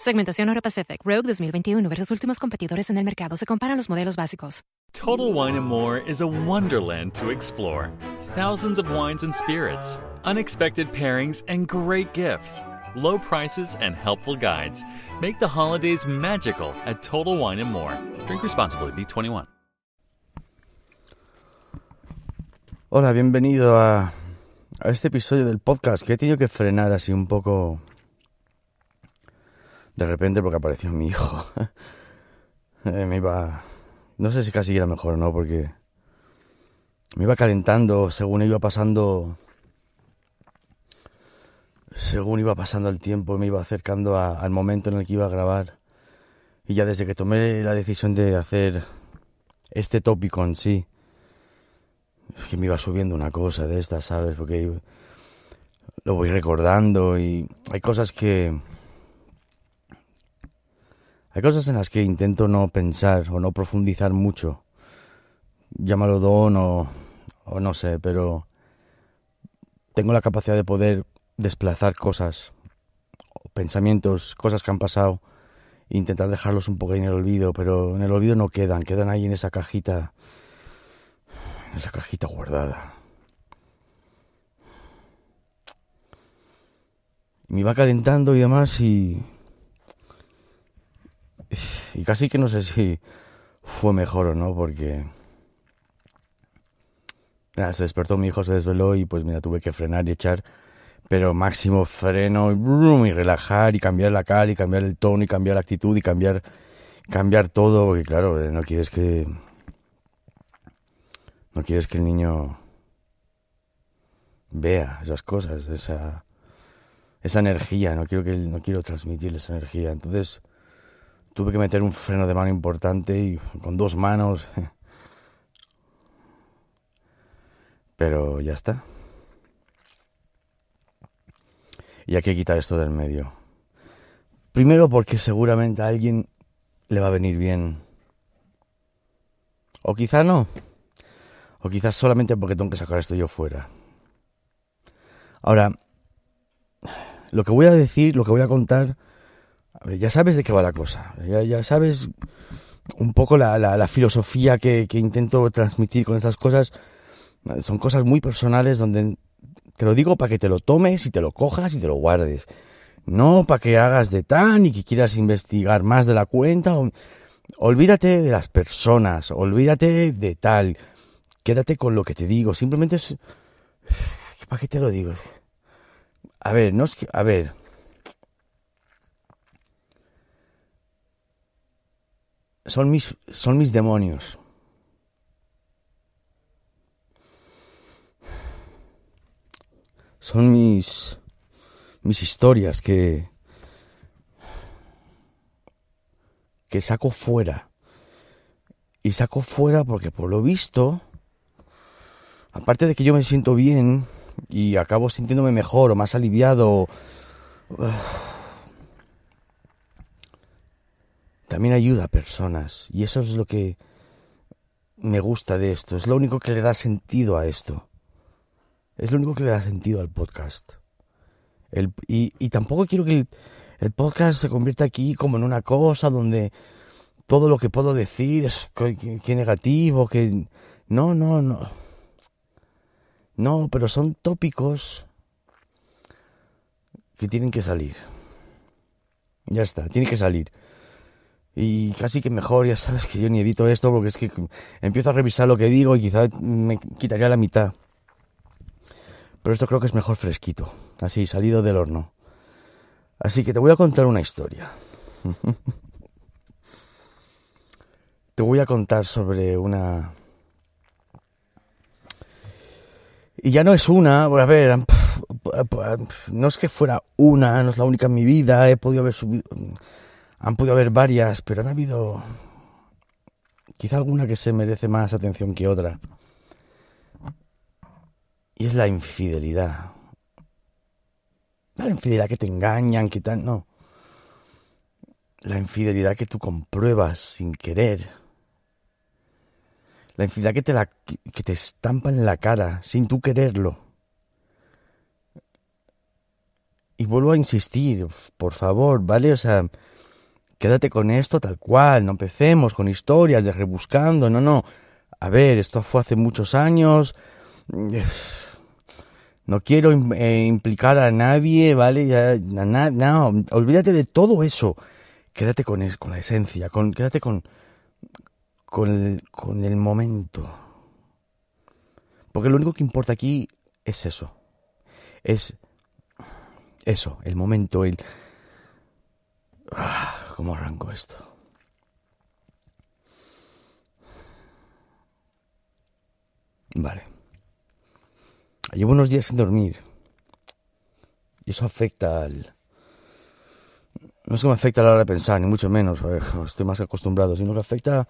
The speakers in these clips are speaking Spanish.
Segmentación Euro Pacific Rogue 2021 versus últimos competidores en el mercado. Se comparan los modelos básicos. Total Wine and More is a wonderland to explore. Thousands of wines and spirits, unexpected pairings, and great gifts. Low prices and helpful guides make the holidays magical at Total Wine and More. Drink responsibly, B21. Hola, bienvenido a, a este episodio del podcast que he tenido que frenar así un poco de repente porque apareció mi hijo. Eh, me iba no sé si casi era mejor o no, porque me iba calentando según iba pasando. Según iba pasando el tiempo, me iba acercando al momento en el que iba a grabar. Y ya desde que tomé la decisión de hacer este tópico en sí, que me iba subiendo una cosa de estas, ¿sabes? Porque lo voy recordando y hay cosas que hay cosas en las que intento no pensar o no profundizar mucho. Llámalo don o, o no sé, pero tengo la capacidad de poder desplazar cosas, pensamientos, cosas que han pasado, intentar dejarlos un poco en el olvido, pero en el olvido no quedan, quedan ahí en esa cajita, en esa cajita guardada. me iba calentando y demás y y casi que no sé si fue mejor o no, porque... Se despertó mi hijo, se desveló y pues mira, tuve que frenar y echar, pero máximo freno y, y relajar y cambiar la cara y cambiar el tono y cambiar la actitud y cambiar, cambiar todo, porque claro, eh, no quieres que... No quieres que el niño vea esas cosas, esa, esa energía, no quiero que no quiero transmitirle esa energía. Entonces, tuve que meter un freno de mano importante y con dos manos. Pero ya está. Y hay que quitar esto del medio. Primero porque seguramente a alguien le va a venir bien. O quizá no. O quizás solamente porque tengo que sacar esto yo fuera. Ahora, lo que voy a decir, lo que voy a contar, ya sabes de qué va la cosa. Ya, sabes un poco la, filosofía que, que, intento transmitir con estas cosas. Son cosas muy personales donde te lo digo para que te lo tomes y te lo cojas y te lo guardes. No para que hagas de tan y que quieras investigar más de la cuenta. Olvídate de las personas, olvídate de tal. Quédate con lo que te digo. Simplemente es... ¿Para qué te lo digo? A ver, no es que... A ver. Son mis, son mis demonios. Son mis mis historias que que saco fuera. Y saco fuera porque por lo visto aparte de que yo me siento bien y acabo sintiéndome mejor o más aliviado también ayuda a personas y eso es lo que me gusta de esto, es lo único que le da sentido a esto. Es lo único que le da sentido al podcast. El, y, y, tampoco quiero que el, podcast se convierta aquí como en una cosa donde todo lo que puedo decir es que, negativo, que... No, no, no. No, pero son tópicos que tienen que salir. Ya está, tiene que salir. Y casi que mejor, ya sabes que yo ni edito esto porque es que empiezo a revisar lo que digo y quizá me quitaría la mitad. Pero esto creo que es mejor fresquito, así, salido del horno. Así que te voy a contar una historia. te voy a contar sobre una... Y ya no es una, a ver, no es que fuera una, no es la única en mi vida, he podido haber subido, han podido haber varias, pero han habido quizá alguna que se merece más atención que otra. Y es la infidelidad. la infidelidad que te engañan, que tal, no. La infidelidad que tú compruebas sin querer. La infidelidad que te, la, que te estampa en la cara sin tú quererlo. Y vuelvo a insistir, por favor, ¿vale? O sea, quédate con esto tal cual, no empecemos con historias de rebuscando, no, no. A ver, esto fue hace muchos años. No quiero eh, implicar a nadie, ¿vale? Ya, no, olvídate de todo eso. Quédate con, con la esencia, con, quédate con, con, el, con el momento. Porque lo único que importa aquí es eso. Es eso, el momento, el... ¿Cómo arranco esto? Vale. Llevo unos días sin dormir. Y eso afecta al... No es que afecta a la hora de pensar, ni mucho menos, estoy más acostumbrado, sino que afecta...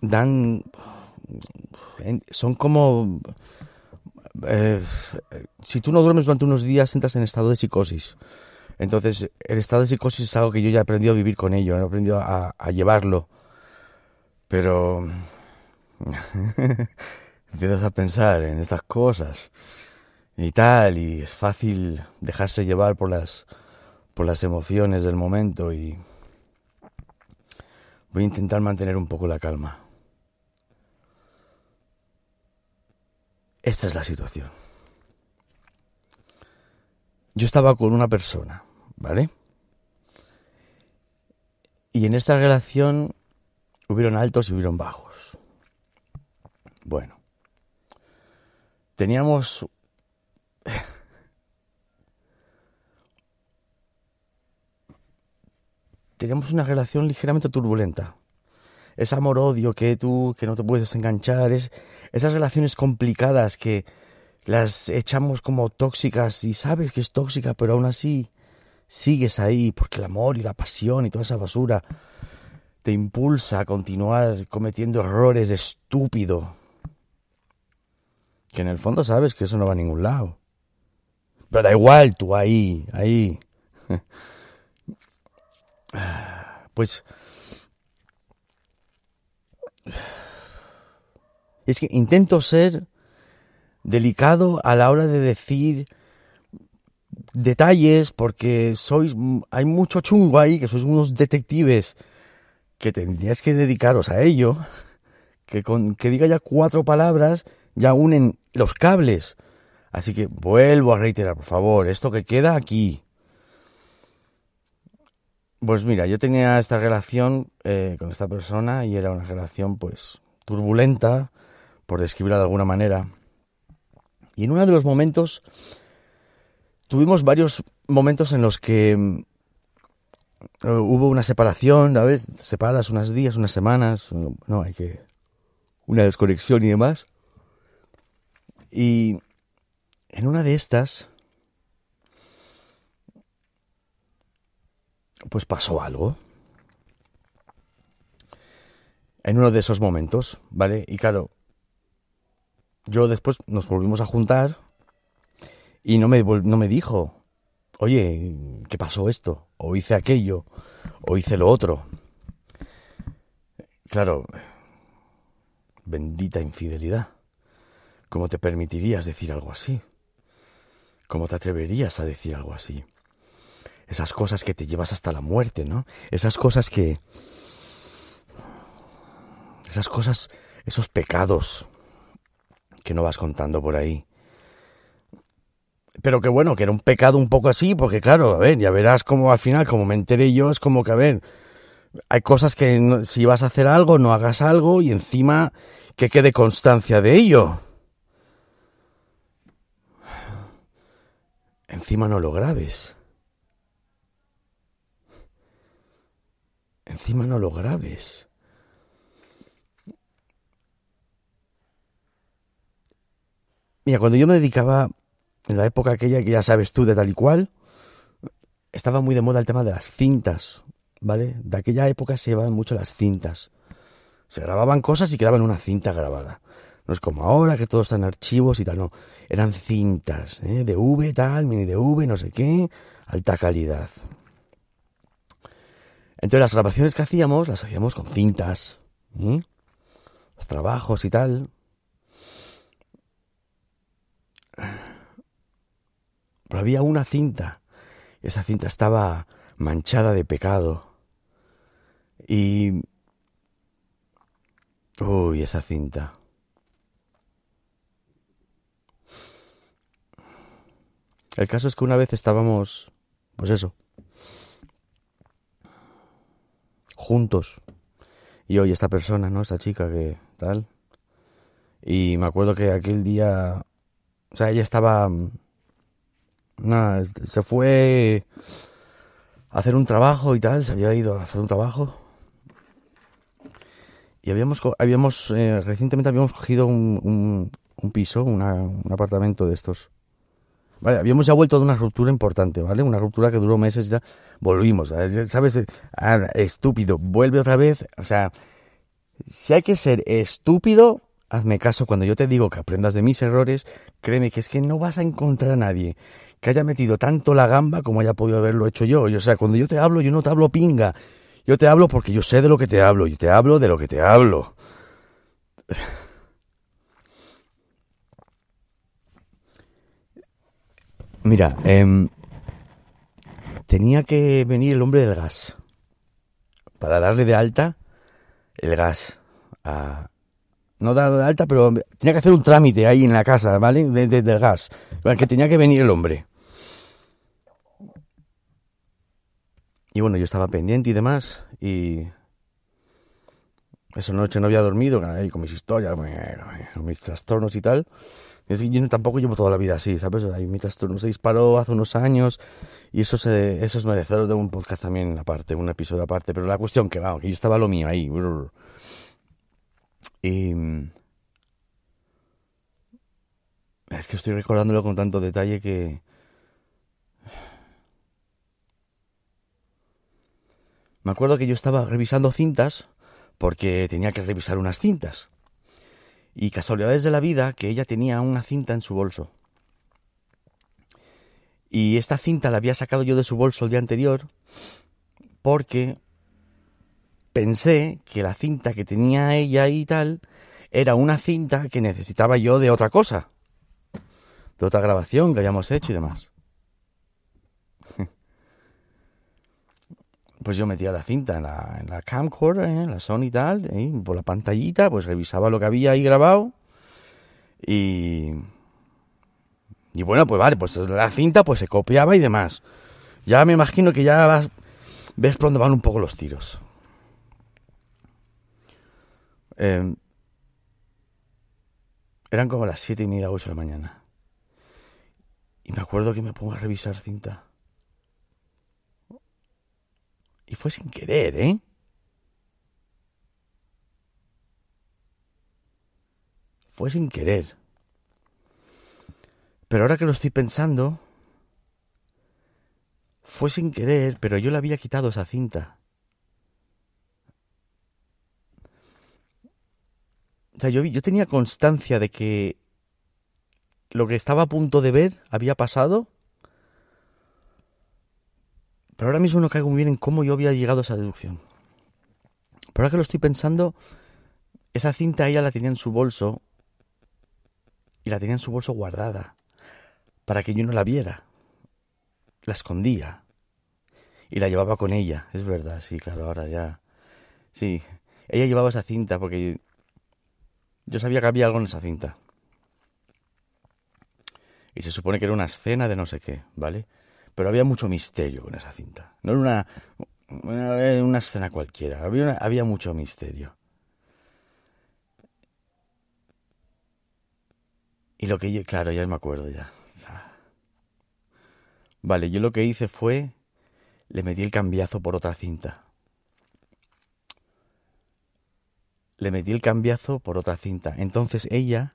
Dan... Son como... Eh, si tú no duermes durante unos días, entras en estado de psicosis. Entonces, el estado de psicosis es algo que yo ya he aprendido a vivir con ello, he aprendido a, a llevarlo. Pero... empiezas a pensar en estas cosas y tal, y es fácil dejarse llevar por las, por las emociones del momento y voy a intentar mantener un poco la calma. Esta es la situación. Yo estaba con una persona, ¿vale? Y en esta relación hubieron altos y hubieron bajos. Bueno, teníamos teníamos una relación ligeramente turbulenta. Es amor-odio que tú, que no te puedes enganchar, es esas relaciones complicadas que las echamos como tóxicas y sabes que es tóxica, pero aún así sigues ahí porque el amor y la pasión y toda esa basura te impulsa a continuar cometiendo errores de estúpido que en el fondo sabes que eso no va a ningún lado. Pero da igual, tú ahí, ahí. Pues... Es que intento ser delicado a la hora de decir detalles porque sois hay mucho chungo ahí, que sois unos detectives que tendríais que dedicaros a ello, que con que diga ya cuatro palabras ya unen los cables. Así que vuelvo a reiterar, por favor, esto que queda aquí. Pues mira, yo tenía esta relación eh, con esta persona y era una relación pues turbulenta, por describirla de alguna manera. Y en uno de los momentos, tuvimos varios momentos en los que mm, hubo una separación, ¿sabes? Separas unos días, unas semanas, no, hay que... una desconexión y demás. Y en una de estas, pues pasó algo. En uno de esos momentos, ¿vale? Y claro, yo después nos volvimos a juntar y no me, no me dijo, oye, ¿qué pasó esto? O hice aquello, o hice lo otro. Claro, bendita infidelidad. ¿Cómo te permitirías decir algo así? ¿Cómo te atreverías a decir algo así? Esas cosas que te llevas hasta la muerte, ¿no? Esas cosas que... Esas cosas, esos pecados que no vas contando por ahí. Pero que bueno, que era un pecado un poco así, porque claro, a ver, ya verás como al final, como me enteré yo, es como que, a ver, hay cosas que si vas a hacer algo, no hagas algo y encima que quede constancia de ello. Encima no lo grabes. Encima no lo grabes. Mira, cuando yo me dedicaba, en la época aquella que ya sabes tú de tal y cual, estaba muy de moda el tema de las cintas, ¿vale? De aquella época se llevaban mucho las cintas. Se grababan cosas y quedaban una cinta grabada. No es como ahora que todo está en archivos y tal, no. Eran cintas, ¿eh? de V, tal, mini de V, no sé qué, alta calidad. Entonces las grabaciones que hacíamos, las hacíamos con cintas. ¿eh? Los trabajos y tal. Pero había una cinta. Esa cinta estaba manchada de pecado. Y... Uy, esa cinta. El caso es que una vez estábamos, pues eso, juntos. Y hoy esta persona, ¿no? Esta chica que tal. Y me acuerdo que aquel día o sea, ella estaba... Nada, se fue a hacer un trabajo y tal, se había ido a hacer un trabajo. Y habíamos, habíamos eh, recientemente habíamos cogido un, un, piso, un apartamento de estos. Vale, habíamos ya vuelto de una ruptura importante, ¿vale? Una ruptura que duró meses y ya volvimos, ¿sabes? Ah, estúpido, vuelve otra vez. O sea, si hay que ser estúpido, hazme caso cuando yo te digo que aprendas de mis errores, créeme que es que no vas a encontrar a nadie que haya metido tanto la gamba como haya podido haberlo hecho yo. o sea, cuando yo te hablo, yo no te hablo pinga. Yo te hablo porque yo sé de lo que te hablo. Yo te hablo de lo que te hablo. Mira, em, tenía que venir el hombre del gas para darle de alta el gas no dado de alta, pero tenía que hacer un trámite ahí en la casa, ¿vale? De, del gas, que tenía que venir el hombre. Y bueno, yo estaba pendiente y demás, y esa noche no había dormido, con mis historias, con mis trastornos y tal. Es que yo tampoco llevo toda la vida así, ¿sabes? Ahí mi trastorno se disparó hace unos años y eso, se, eso es merecedor de un podcast también aparte, un episodio aparte. Pero la cuestión que, va, que yo estaba lo mío ahí. Y... Es que estoy recordándolo con tanto detalle que... Me acuerdo que yo estaba revisando cintas porque tenía que revisar unas cintas. Y casualidades de la vida que ella tenía una cinta en su bolso. Y esta cinta la había sacado yo de su bolso el día anterior porque pensé que la cinta que tenía ella y tal era una cinta que necesitaba yo de otra cosa. de otra grabación que habíamos hecho y demás. Pues yo metía la cinta en la, en la camcorder, ¿eh? en la Sony y tal, por la pantallita, pues revisaba lo que había ahí grabado y... Y bueno, pues vale, pues la cinta pues se copiaba y demás. Ya me imagino que ya vas, ves por dónde van un poco los tiros. Eh, eran como las siete y media, ocho de la mañana. Y me acuerdo que me pongo a revisar cinta. Y fue sin querer, ¿eh? Fue sin querer. Pero ahora que lo estoy pensando, fue sin querer, pero yo le había quitado esa cinta. O sea, yo, yo tenía constancia de que lo que estaba a punto de ver había pasado. Pero ahora mismo no caigo muy bien en cómo yo había llegado a esa deducción. Pero ahora que lo estoy pensando, esa cinta ella la tenía en su bolso y la tenía en su bolso guardada para que yo no la viera. La escondía y la llevaba con ella. Es verdad, sí, claro, ahora ya. Sí, ella llevaba esa cinta porque yo sabía que había algo en esa cinta. Y se supone que era una escena de no sé qué, ¿vale? Pero había mucho misterio con esa cinta. No era una, una escena cualquiera, había, había mucho misterio. Y lo que yo, claro, ya me acuerdo ya. Vale, yo lo que hice fue, le metí el cambiazo por otra cinta. le metí el cambiazo por otra cinta. Entonces ella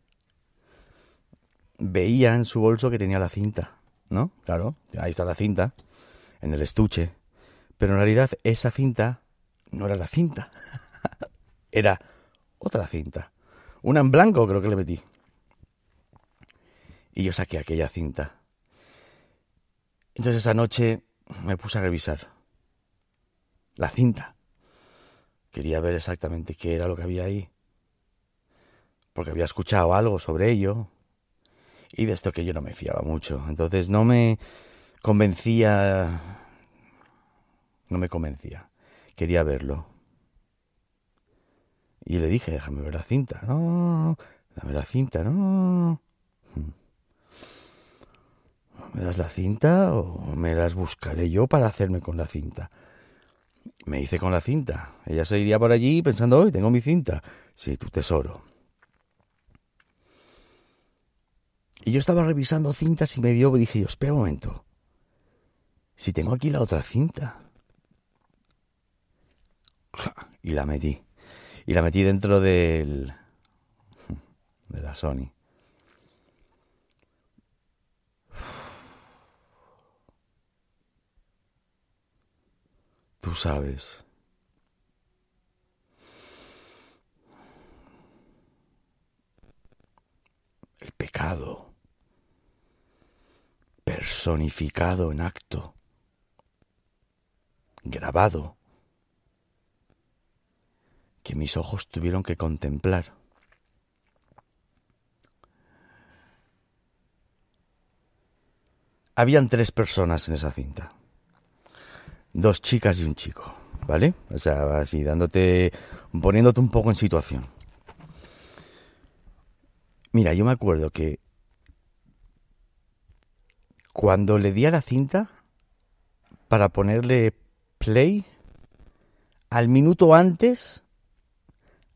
veía en su bolso que tenía la cinta, ¿no? Claro, ahí está la cinta, en el estuche. Pero en realidad esa cinta no era la cinta, era otra cinta. Una en blanco creo que le metí. Y yo saqué aquella cinta. Entonces esa noche me puse a revisar la cinta. Quería ver exactamente qué era lo que había ahí. Porque había escuchado algo sobre ello. Y de esto que yo no me fiaba mucho. Entonces no me convencía. No me convencía. Quería verlo. Y le dije, déjame ver la cinta. No, dame la cinta, no. ¿Me das la cinta o me las buscaré yo para hacerme con la cinta? Me hice con la cinta. Ella se iría por allí pensando, hoy tengo mi cinta. Sí, tu tesoro. Y yo estaba revisando cintas y me dio, dije yo, espera un momento. Si tengo aquí la otra cinta. Y la metí. Y la metí dentro del... de la Sony. Tú sabes. El pecado personificado en acto, grabado, que mis ojos tuvieron que contemplar. Habían tres personas en esa cinta dos chicas y un chico, ¿vale? O sea, así dándote, poniéndote un poco en situación. Mira, yo me acuerdo que cuando le di a la cinta para ponerle play, al minuto antes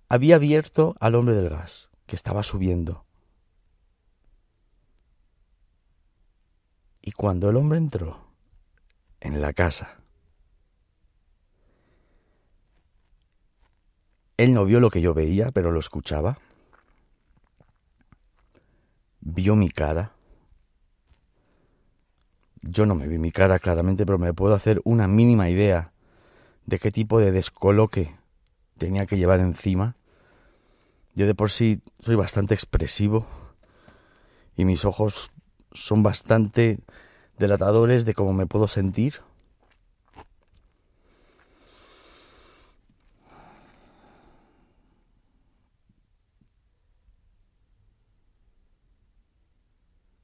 había abierto al hombre del gas, que estaba subiendo. Y cuando el hombre entró en la casa, Él no vio lo que yo veía, pero lo escuchaba. Vio mi cara. Yo no me vi mi cara claramente, pero me puedo hacer una mínima idea de qué tipo de descoloque tenía que llevar encima. Yo de por sí soy bastante expresivo y mis ojos son bastante delatadores de cómo me puedo sentir.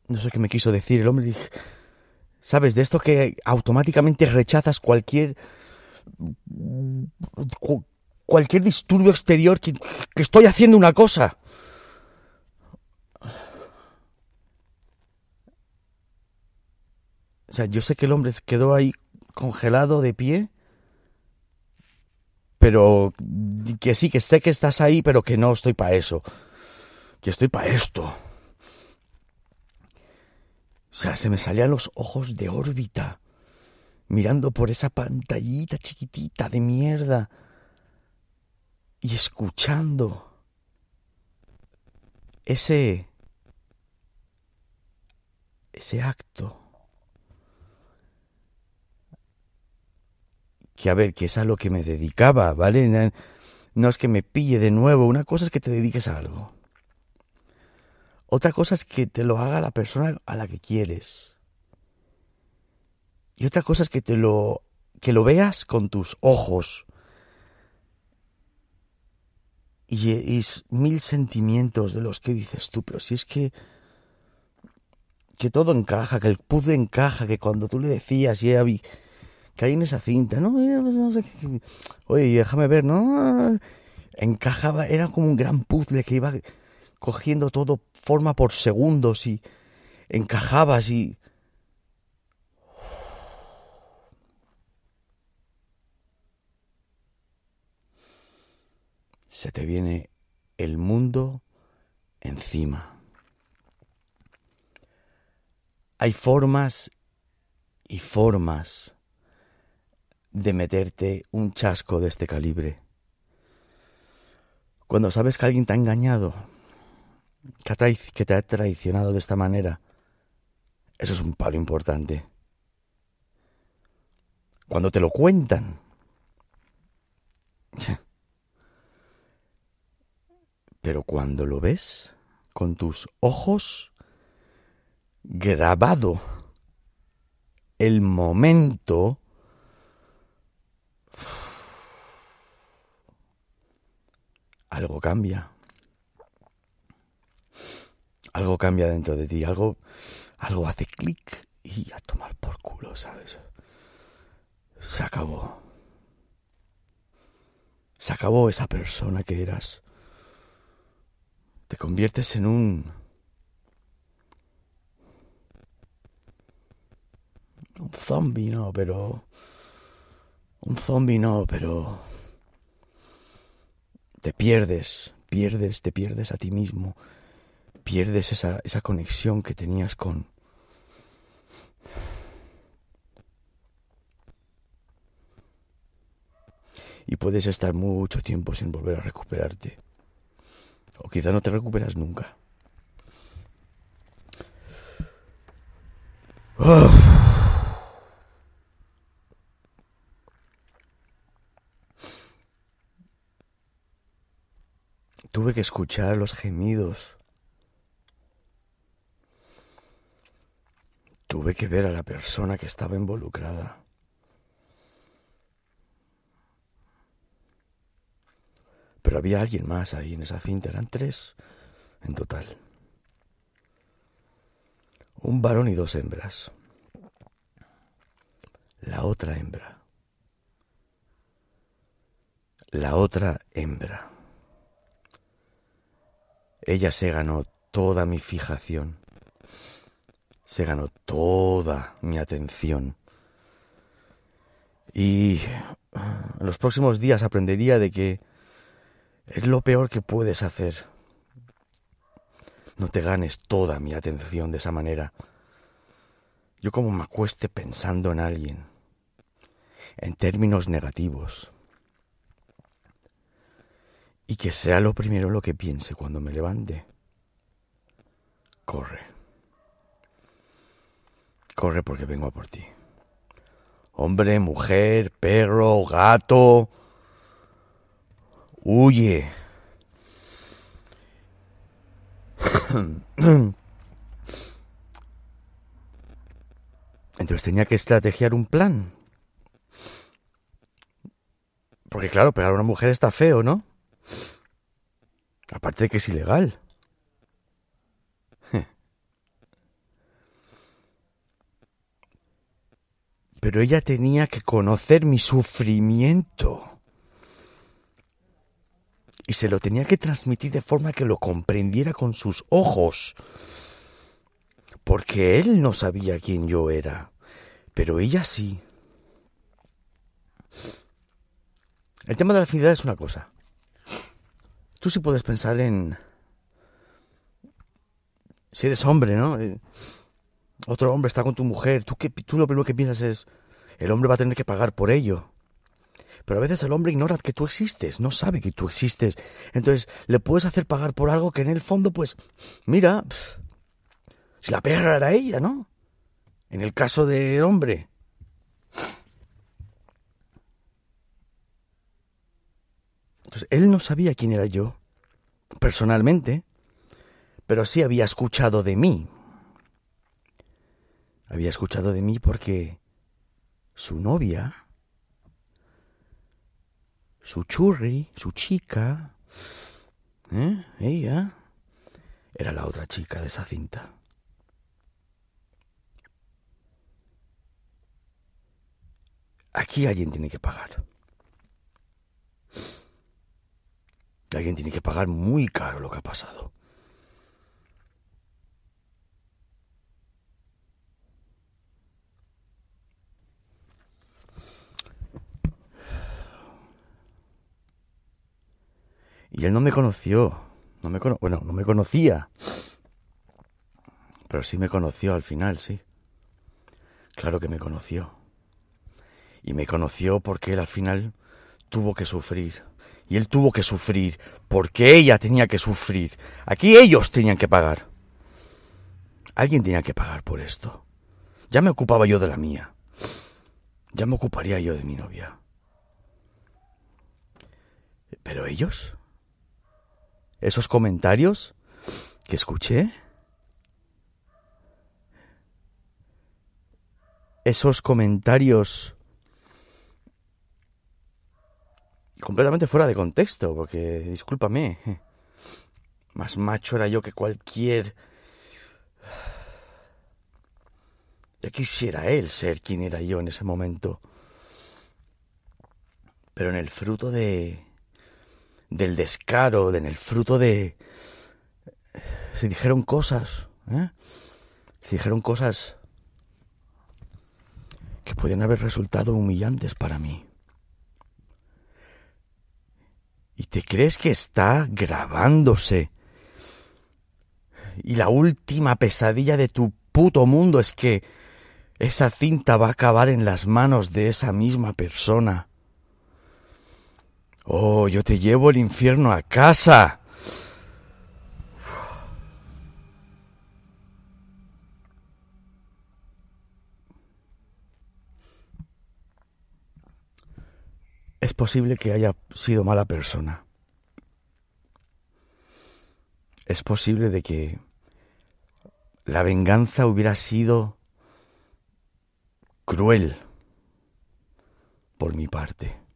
no sé qué me quiso decir el hombre. Dije, ¿Sabes? De esto que automáticamente rechazas cualquier cualquier disturbio exterior que, estoy haciendo una cosa. O sea, yo sé que el hombre quedó ahí congelado de pie, pero que sí, que sé que estás ahí, pero que no estoy para eso. Que estoy para esto. Sea, se me salían los ojos de órbita, mirando por esa pantallita chiquitita de mierda y escuchando ese ese acto que a ver, que es a lo que me dedicaba, ¿vale? No es que me pille de nuevo, una cosa es que te dediques a algo. Otra cosa es que te lo haga la persona a la que quieres. Y otra cosa es que te lo que lo veas con tus ojos. Y, y mil sentimientos de los que dices tú, pero si es que que todo encaja, que el puzzle encaja, que cuando tú le decías y había caí en esa cinta, ¿no? Pues Oye, déjame ver, ¿no? Encajaba, era como un gran puzzle que iba cogiendo todo forma por segundos y encajabas y... Se te viene el mundo encima. Hay formas y formas de meterte un chasco de este calibre. Cuando sabes que alguien te ha engañado, que, te ha traicionado de esta manera, eso es un palo importante. Cuando te lo cuentan, pero cuando lo ves con tus ojos grabado el momento algo cambia. Algo cambia dentro de ti, algo, algo hace clic y a tomar por culo, ¿sabes? Se acabó. Se acabó esa persona que eras. Te conviertes en un... Un zombie, no, pero... Un zombie no, pero te pierdes, pierdes, te pierdes a ti mismo, pierdes esa, esa conexión que tenías con... Y puedes estar mucho tiempo sin volver a recuperarte. O quizá no te recuperas nunca. Tuve que escuchar los gemidos. Tuve que ver a la persona que estaba involucrada. Pero había alguien más ahí en esa cinta, eran tres en total. Un varón y dos hembras. La otra hembra. La otra hembra. Ella se ganó toda mi fijación, se ganó toda mi atención. Y en los próximos días aprendería de que es lo peor que puedes hacer. No te ganes toda mi atención de esa manera. Yo como me acueste pensando en alguien, en términos negativos, y que sea lo primero lo que piense cuando me levante. Corre. Corre porque vengo a por ti. Hombre, mujer, perro, gato. Huye. Entonces tenía que estrategiar un plan. Porque claro, pegar a una mujer está feo, ¿no? Aparte de que es ilegal. Pero ella tenía que conocer mi sufrimiento. Y se lo tenía que transmitir de forma que lo comprendiera con sus ojos. Porque él no sabía quién yo era. Pero ella sí. El tema de la afinidad es una cosa. Tú sí puedes pensar en... Si eres hombre, ¿no? Otro hombre está con tu mujer. Tú, que, tú lo primero que piensas es... El hombre va a tener que pagar por ello. Pero a veces el hombre ignora que tú existes, no sabe que tú existes. Entonces le puedes hacer pagar por algo que en el fondo, pues, mira, si la perra era ella, ¿no? En el caso del hombre. Entonces, él no sabía quién era yo, personalmente, pero sí había escuchado de mí. Había escuchado de mí porque su novia, su churri, su chica, ¿eh? ella, era la otra chica de esa cinta. Aquí alguien tiene que pagar. Alguien tiene que pagar muy caro lo que ha pasado. Y él no me conoció. No me bueno, no me conocía. Pero sí me conoció al final, sí. Claro que me conoció. Y me conoció porque él al final tuvo que sufrir y él tuvo que sufrir, porque ella tenía que sufrir. Aquí ellos tenían que pagar. Alguien tenía que pagar por esto. Ya me ocupaba yo de la mía. Ya me ocuparía yo de mi novia. Pero ellos, esos comentarios que escuché, esos comentarios completamente fuera de contexto, porque, discúlpame, más macho era yo que cualquier... Ya quisiera él ser quien era yo en ese momento. Pero en el fruto de... del descaro, en el fruto de... Se dijeron cosas, ¿eh? Se dijeron cosas que podían haber resultado humillantes para mí. y te crees que está grabándose. Y la última pesadilla de tu puto mundo es que esa cinta va a acabar en las manos de esa misma persona. Oh, yo te llevo el infierno a casa. es posible que haya sido mala persona. Es posible de que la venganza hubiera sido cruel por mi parte.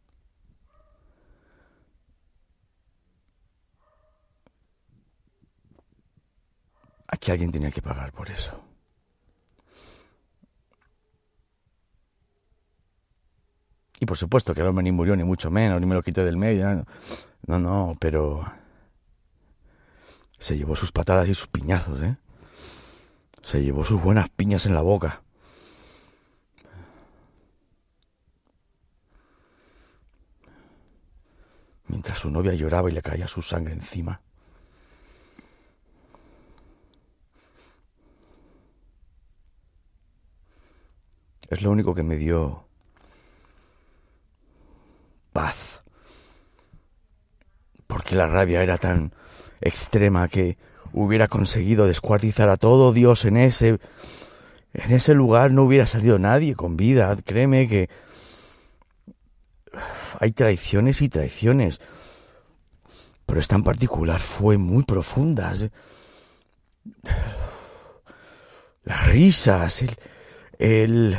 Aquí alguien tenía que pagar por eso. Y por supuesto que el hombre ni murió, ni mucho menos, ni me lo quité del medio. No, no, pero se llevó sus patadas y sus piñazos, ¿eh? Se llevó sus buenas piñas en la boca. Mientras su novia lloraba y le caía su sangre encima. Es lo único que me dio paz. Porque la rabia era tan extrema que hubiera conseguido descuartizar a todo Dios en ese en ese lugar no hubiera salido nadie con vida, créeme que hay traiciones y traiciones. Pero esta en particular fue muy profunda. Las risas, el, el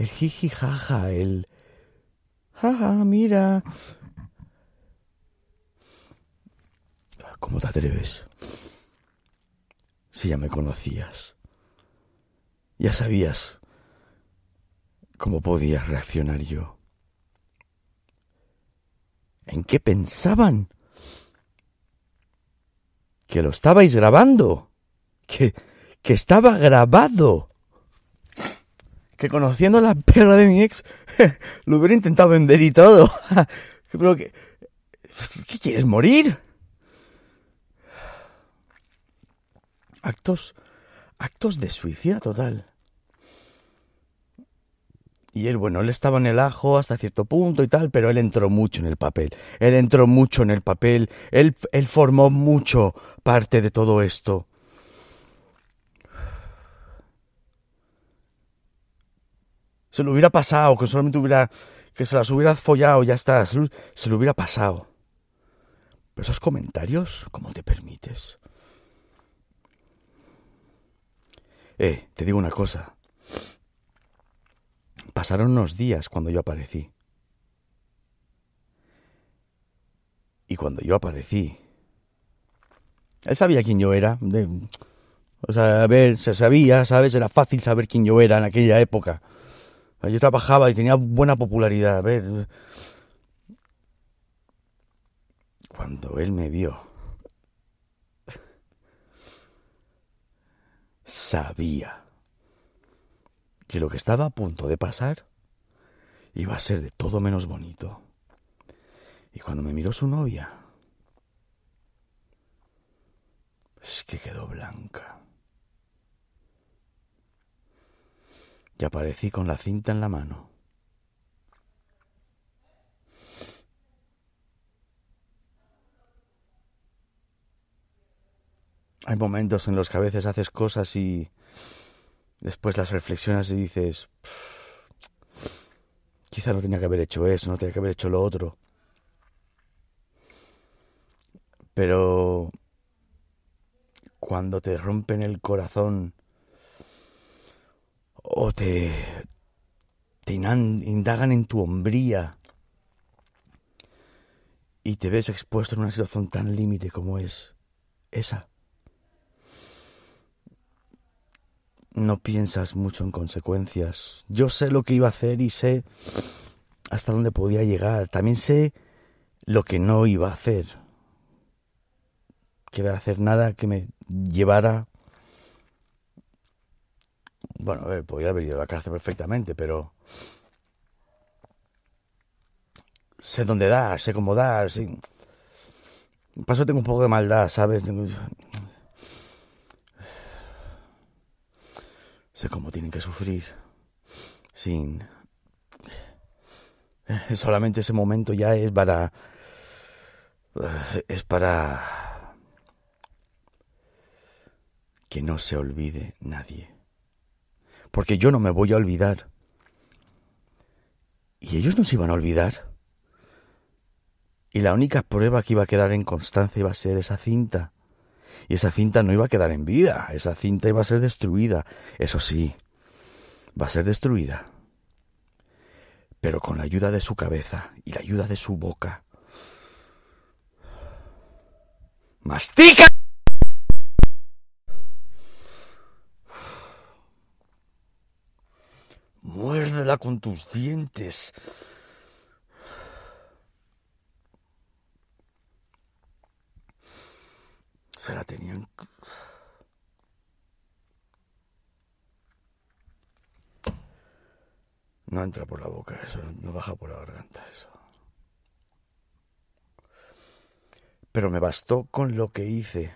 el jiji jaja, el jaja, mira. ¿Cómo te atreves? Si ya me conocías. Ya sabías cómo podía reaccionar yo. ¿En qué pensaban? Que lo estabais grabando. Que, que estaba grabado. Que conociendo la perra de mi ex, lo hubiera intentado vender y todo. Pero que... ¿Qué quieres morir? Actos... Actos de suicida total. Y él, bueno, él estaba en el ajo hasta cierto punto y tal, pero él entró mucho en el papel. Él entró mucho en el papel. Él, él formó mucho parte de todo esto. Se lo hubiera pasado, que solamente hubiera. que se las hubiera follado, ya está. Se lo, se lo hubiera pasado. Pero esos comentarios, ¿cómo te permites? Eh, te digo una cosa. Pasaron unos días cuando yo aparecí. Y cuando yo aparecí, él sabía quién yo era. De, o sea, a ver, se sabía, ¿sabes? Era fácil saber quién yo era en aquella época. Yo trabajaba y tenía buena popularidad. A ver. Cuando él me vio, sabía que lo que estaba a punto de pasar iba a ser de todo menos bonito. Y cuando me miró su novia, es que quedó blanca. Y aparecí con la cinta en la mano. Hay momentos en los que a veces haces cosas y después las reflexionas y dices, quizá no tenía que haber hecho eso, no tenía que haber hecho lo otro. Pero cuando te rompen el corazón o te, te indagan en tu hombría y te ves expuesto en una situación tan límite como es esa, no piensas mucho en consecuencias. Yo sé lo que iba a hacer y sé hasta dónde podía llegar. También sé lo que no iba a hacer. Que iba a hacer nada que me llevara... Bueno, a podía haber ido a la cárcel perfectamente, pero... Sé dónde dar, sé cómo dar, sé... Paso tengo un poco de maldad, ¿sabes? Sé cómo tienen que sufrir sin... Solamente ese momento ya es para... Es para... Que no se olvide nadie. Porque yo no me voy a olvidar. Y ellos no se iban a olvidar. Y la única prueba que iba a quedar en constancia iba a ser esa cinta y esa cinta no iba a quedar en vida, esa cinta iba a ser destruida. Eso sí, va a ser destruida. Pero con la ayuda de su cabeza y la ayuda de su boca. ¡Mastica! Muérdela con tus dientes. Se la tenían... No entra por la boca eso, no baja por la garganta eso. Pero me bastó con lo que hice.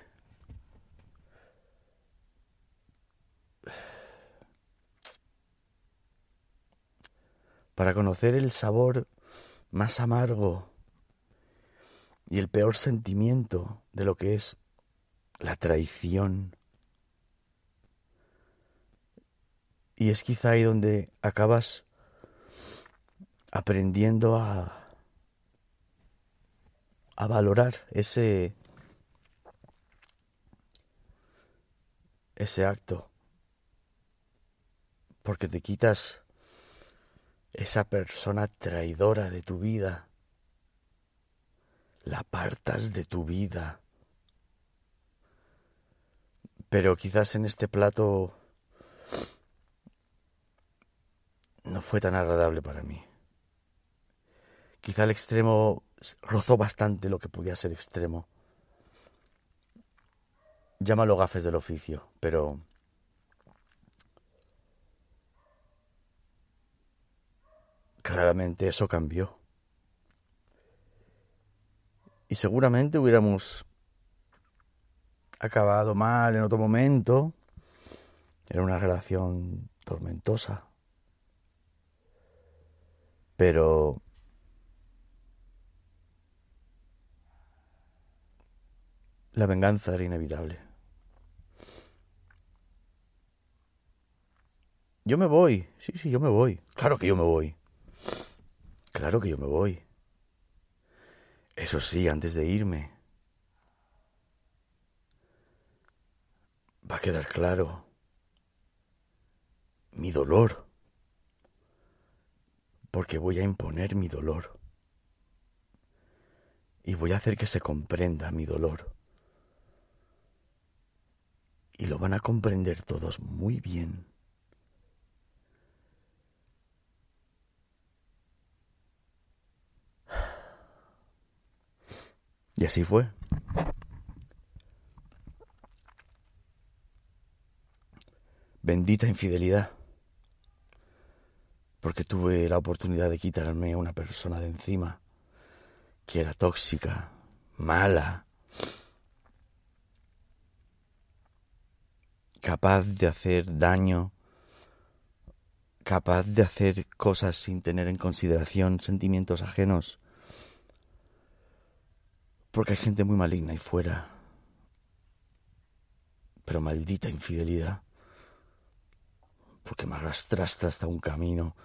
Para conocer el sabor más amargo y el peor sentimiento de lo que es la traición. Y es quizá ahí donde acabas aprendiendo a, a valorar ese, ese acto. Porque te quitas esa persona traidora de tu vida. La apartas de tu vida pero quizás en este plato fue tan agradable para mí. Quizá el extremo rozó bastante lo que podía ser extremo. Llámalo gafes del oficio, pero claramente eso cambió. Y seguramente hubiéramos acabado mal en otro momento. Era una relación tormentosa. Pero la venganza era inevitable. Yo me voy, sí, sí, yo me voy. Claro que yo me voy. Claro que yo me voy. Eso sí, antes de irme. Va a quedar claro mi dolor. Porque voy a imponer mi dolor. Y voy a hacer que se comprenda mi dolor. Y lo van a comprender todos muy bien. Y así fue. Bendita infidelidad. Porque tuve la oportunidad de quitarme a una persona de encima que era tóxica, mala, capaz de hacer daño, capaz de hacer cosas sin tener en consideración sentimientos ajenos. Porque hay gente muy maligna ahí fuera. Pero maldita infidelidad. Porque me arrastraste hasta un camino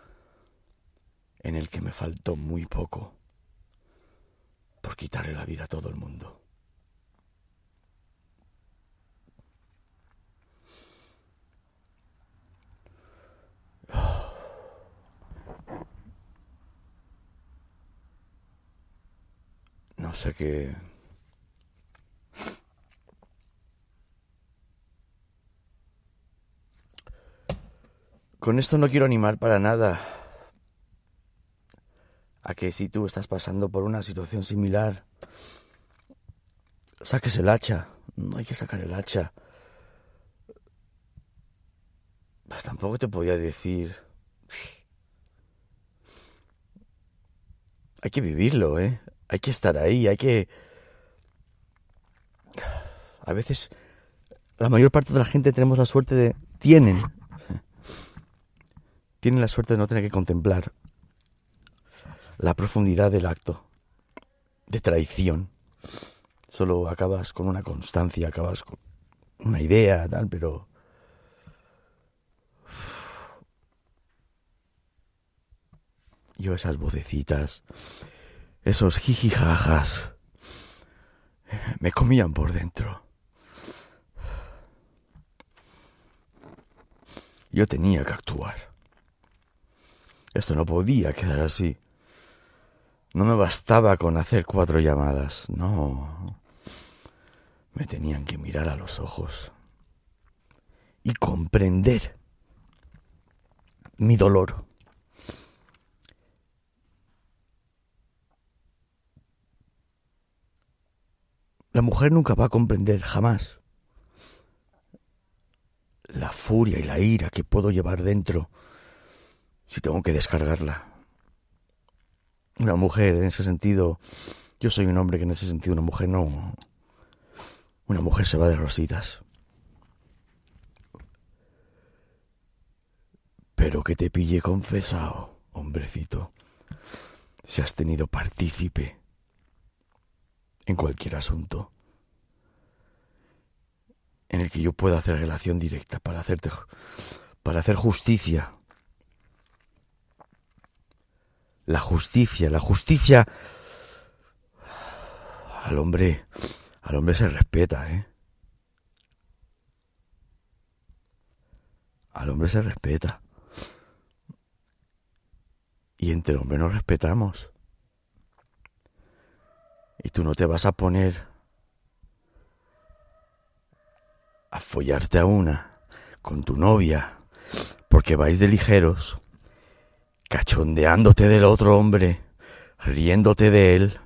en el que me faltó muy poco por quitarle la vida a todo el mundo. No sé qué... Con esto no quiero animar para nada a que si tú estás pasando por una situación similar, saques el hacha. No hay que sacar el hacha. Pero tampoco te podía decir... Hay que vivirlo, ¿eh? Hay que estar ahí, hay que... A veces la mayor parte de la gente tenemos la suerte de... Tienen. Tienen la suerte de no tener que contemplar la profundidad del acto de traición. Solo acabas con una constancia, acabas con una idea, tal, pero... Yo esas vocecitas esos jijijajas me comían por dentro. Yo tenía que actuar. Esto no podía quedar así. No me bastaba con hacer cuatro llamadas, no. Me tenían que mirar a los ojos y comprender mi dolor. La mujer nunca va a comprender jamás la furia y la ira que puedo llevar dentro si tengo que descargarla. Una mujer en ese sentido, yo soy un hombre que en ese sentido una mujer no... Una mujer se va de rositas. Pero que te pille confesado, hombrecito, si has tenido partícipe en cualquier asunto en el que yo pueda hacer relación directa para hacerte para hacer justicia. La justicia, la justicia al hombre al hombre se respeta, ¿eh? Al hombre se respeta. Y entre hombres nos respetamos. Y tú no te vas a poner a follarte a una con tu novia porque vais de ligeros cachondeándote del otro hombre, riéndote de él.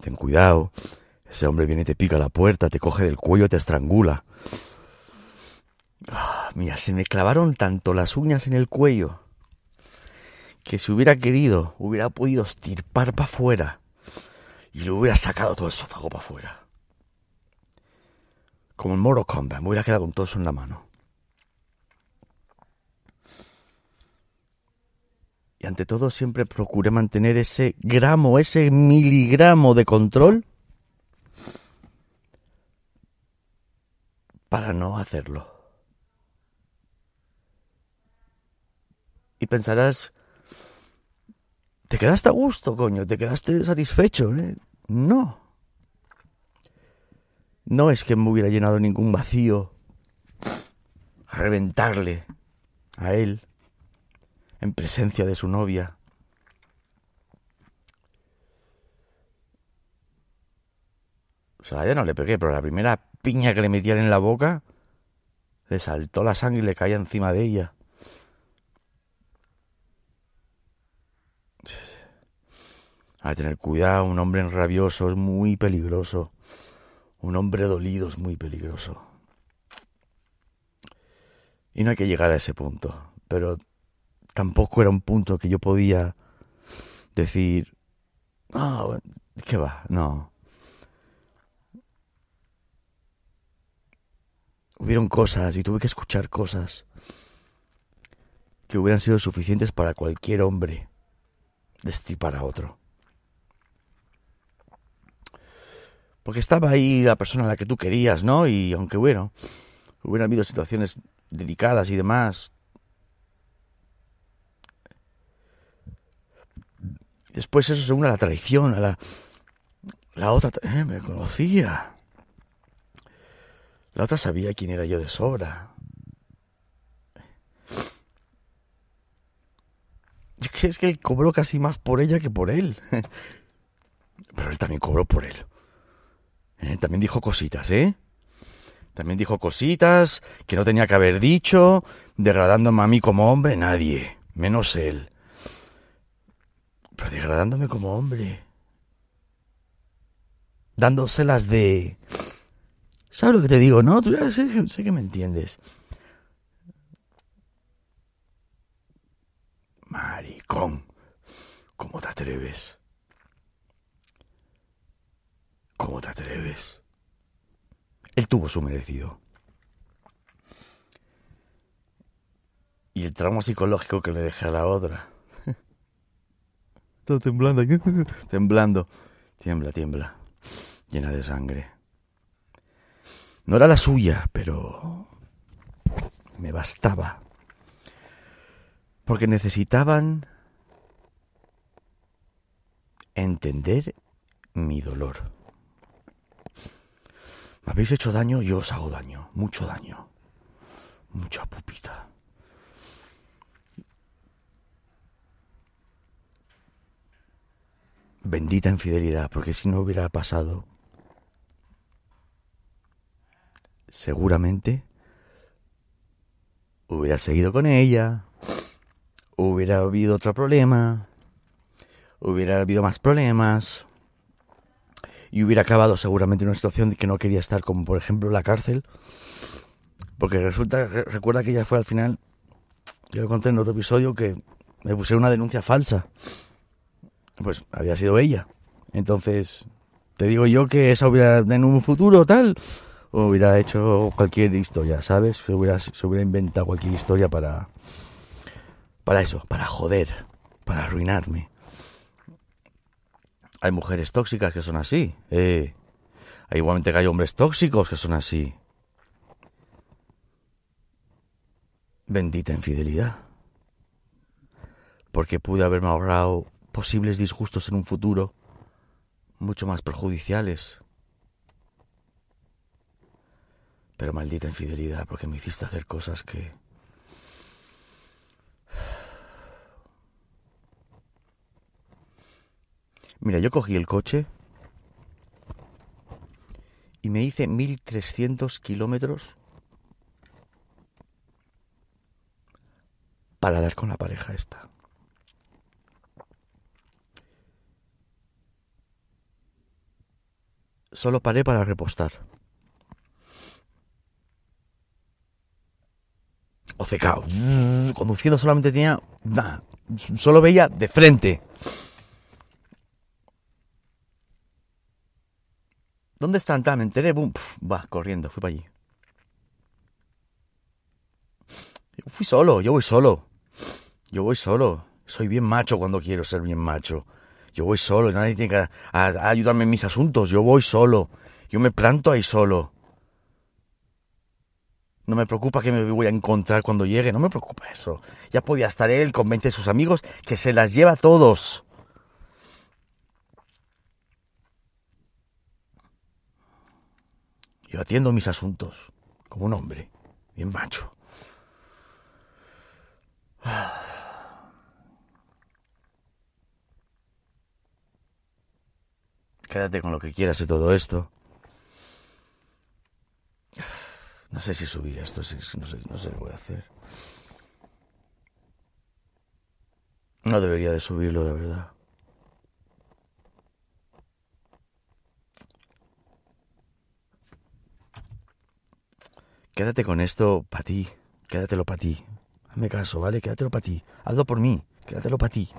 Ten cuidado, ese hombre viene y te pica la puerta, te coge del cuello, te estrangula. Ah, mira, se me clavaron tanto las uñas en el cuello que si hubiera querido, hubiera podido estirpar para afuera y le hubiera sacado todo el esófago para afuera. Como en Mortal Kombat, me hubiera quedado con todo eso en la mano. Y ante todo siempre procuré mantener ese gramo, ese miligramo de control para no hacerlo. Y pensarás, te quedaste a gusto, coño, te quedaste satisfecho, ¿eh? No. No es que me hubiera llenado ningún vacío a reventarle a él en presencia de su novia. O sea, ya no le pegué, pero la primera piña que le metían en la boca le saltó la sangre y le caía encima de ella. A tener cuidado, un hombre rabioso es muy peligroso. Un hombre dolido es muy peligroso. Y no hay que llegar a ese punto. Pero tampoco era un punto que yo podía decir, ah, ¿qué va? No. Hubieron cosas y tuve que escuchar cosas que hubieran sido suficientes para cualquier hombre destripar a otro. Porque estaba ahí la persona a la que tú querías, ¿no? Y aunque bueno, hubieran habido situaciones delicadas y demás, Después eso se une a la traición, a la... La otra eh, me conocía. La otra sabía quién era yo de sobra. Es que él cobró casi más por ella que por él. Pero él también cobró por él. Eh, también dijo cositas, ¿eh? También dijo cositas que no tenía que haber dicho, degradándome a mí como hombre, nadie, menos él. Pero degradándome como hombre. Dándoselas de... ¿Sabes lo que te digo, no? Tú ya sé, sé que me entiendes. Maricón. ¿Cómo te atreves? ¿Cómo te atreves? Él tuvo su merecido. Y el trauma psicológico que le dejé a la otra temblando, temblando. Tiembla, tiembla. Llena de sangre. No era la suya, pero me bastaba. Porque necesitaban entender mi dolor. Habéis hecho daño, yo os hago daño, mucho daño. Mucha pupita. Bendita infidelidad, porque si no hubiera pasado, seguramente hubiera seguido con ella, hubiera habido otro problema, hubiera habido más problemas y hubiera acabado seguramente en una situación que no quería estar, como por ejemplo la cárcel, porque resulta, recuerda que ella fue al final, yo lo conté en otro episodio, que me puse una denuncia falsa pues había sido ella. Entonces, te digo yo que esa hubiera en un futuro tal, hubiera hecho cualquier historia, ¿sabes? Se hubiera, se hubiera inventado cualquier historia para, para eso, para joder, para arruinarme. Hay mujeres tóxicas que son así, eh. Hay igualmente que hay hombres tóxicos que son así. Bendita infidelidad. Porque pude haberme ahorrado posibles disgustos en un futuro mucho más perjudiciales. Pero maldita infidelidad, porque me hiciste hacer cosas que... Mira, yo cogí el coche y me hice 1300 kilómetros para dar con la pareja esta. Solo paré para repostar. Ocecao. Conduciendo solamente tenía... nada, solo veía de frente. ¿Dónde están? Ta, Me enteré, boom, pf, va, corriendo, fui para allí. Yo fui solo, yo voy solo. Yo voy solo. Soy bien macho cuando quiero ser bien macho. Yo voy solo, nadie tiene que a- ayudarme en mis asuntos. Yo voy solo. Yo me planto ahí solo. No me preocupa que me voy a encontrar cuando llegue, no me preocupa eso. Ya podía estar él, convence a sus amigos que se las lleva a todos. Yo atiendo mis asuntos como un hombre, bien macho. Quédate con lo que quieras de todo esto. No sé si subir esto, no sé, no sé qué voy a hacer. No debería de subirlo, de verdad. Quédate con esto para ti. Quédatelo para ti. Hazme caso, ¿vale? Quédatelo para ti. Hazlo por mí. Quédatelo para ti.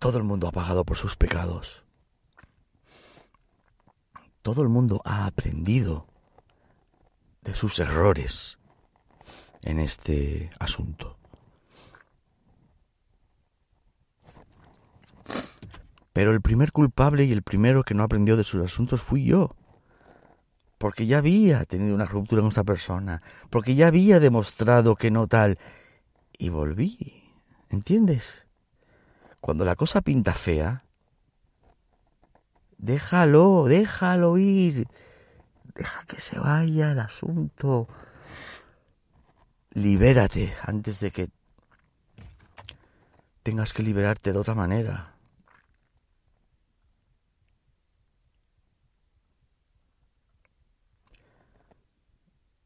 Todo el mundo ha pagado por sus pecados. Todo el mundo ha aprendido de sus errores en este asunto. Pero el primer culpable y el primero que no aprendió de sus asuntos fui yo. Porque ya había tenido una ruptura con esta persona. Porque ya había demostrado que no tal. Y volví. ¿Entiendes? Cuando la cosa pinta fea, déjalo, déjalo ir. Deja que se vaya el asunto. Libérate antes de que tengas que liberarte de otra manera.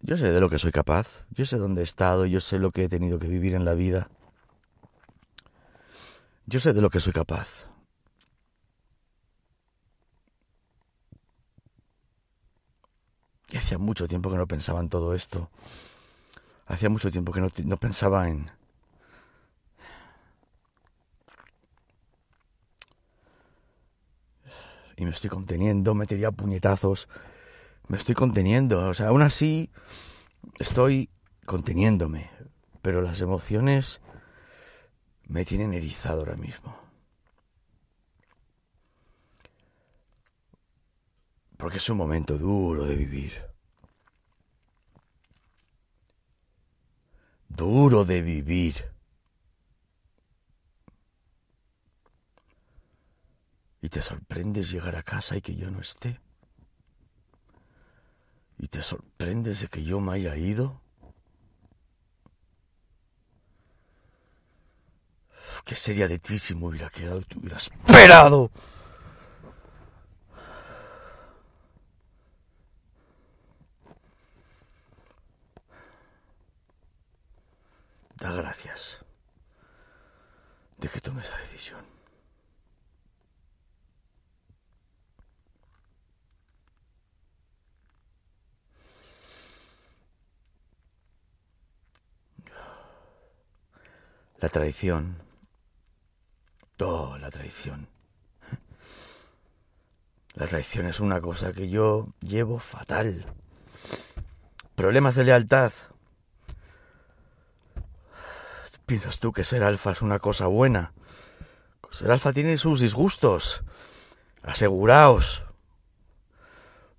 Yo sé de lo que soy capaz, yo sé dónde he estado, yo sé lo que he tenido que vivir en la vida. Yo sé de lo que soy capaz. Y hacía mucho tiempo que no pensaba en todo esto. Hacía mucho tiempo que no, pensaba en... Y me estoy conteniendo, me puñetazos. Me estoy conteniendo. O sea, aún así estoy conteniéndome. Pero las emociones me tienen erizado ahora mismo. Porque es un momento duro de vivir. Duro de vivir. Y te sorprendes llegar a casa y que yo no esté. Y te sorprendes de que yo me haya ido. ¿Qué sería de ti si me hubiera quedado y te hubiera esperado? Da gracias de que tome esa decisión. La traición. Oh, la traición. La traición es una cosa que yo llevo fatal. Problemas de lealtad. ¿Piensas tú que ser alfa es una cosa buena? Ser alfa tiene sus disgustos. Aseguraos.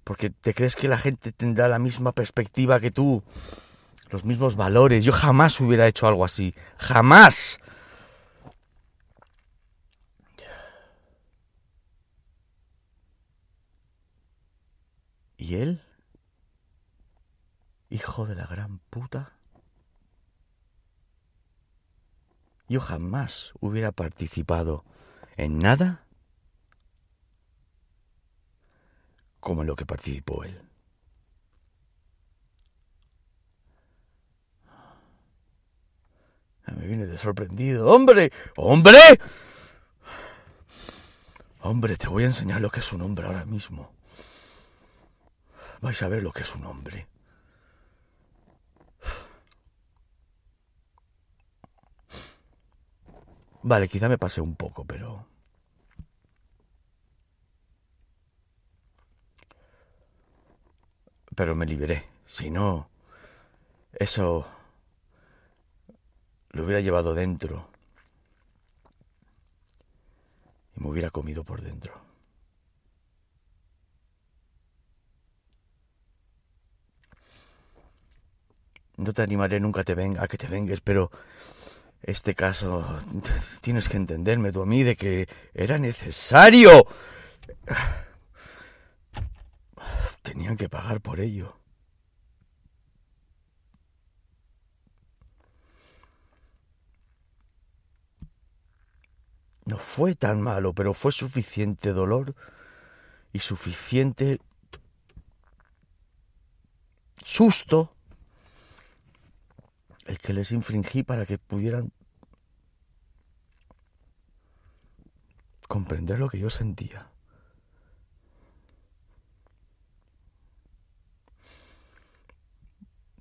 Porque te crees que la gente tendrá la misma perspectiva que tú. Los mismos valores. Yo jamás hubiera hecho algo así. Jamás. ¿Y él? Hijo de la gran puta. Yo jamás hubiera participado en nada como en lo que participó él. Me viene de sorprendido. ¡Hombre! ¡Hombre! Hombre, te voy a enseñar lo que es un hombre ahora mismo. Vais a ver lo que es un hombre. Vale, quizá me pasé un poco, pero... Pero me liberé. Si no, eso lo hubiera llevado dentro y me hubiera comido por dentro. No te animaré nunca te venga, a que te vengues, pero este caso tienes que entenderme tú a mí de que era necesario. Tenían que pagar por ello. No fue tan malo, pero fue suficiente dolor y suficiente susto el que les infringí para que pudieran comprender lo que yo sentía.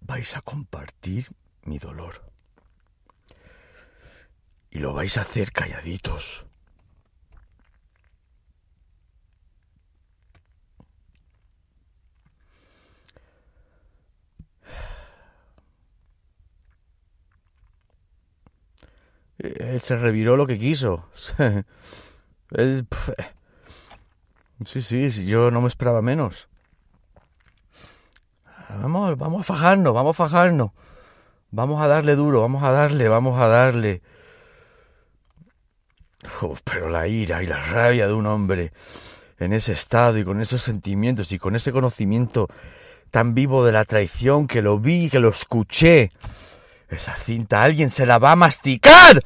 Vais a compartir mi dolor. Y lo vais a hacer calladitos. Él se reviró lo que quiso. Él, sí, sí, sí, yo no me esperaba menos. Vamos, vamos a fajarnos, vamos a fajarnos. Vamos a darle duro, vamos a darle, vamos a darle. Pero la ira y la rabia de un hombre en ese estado y con esos sentimientos y con ese conocimiento tan vivo de la traición que lo vi, que lo escuché. Esa cinta alguien se la va a masticar.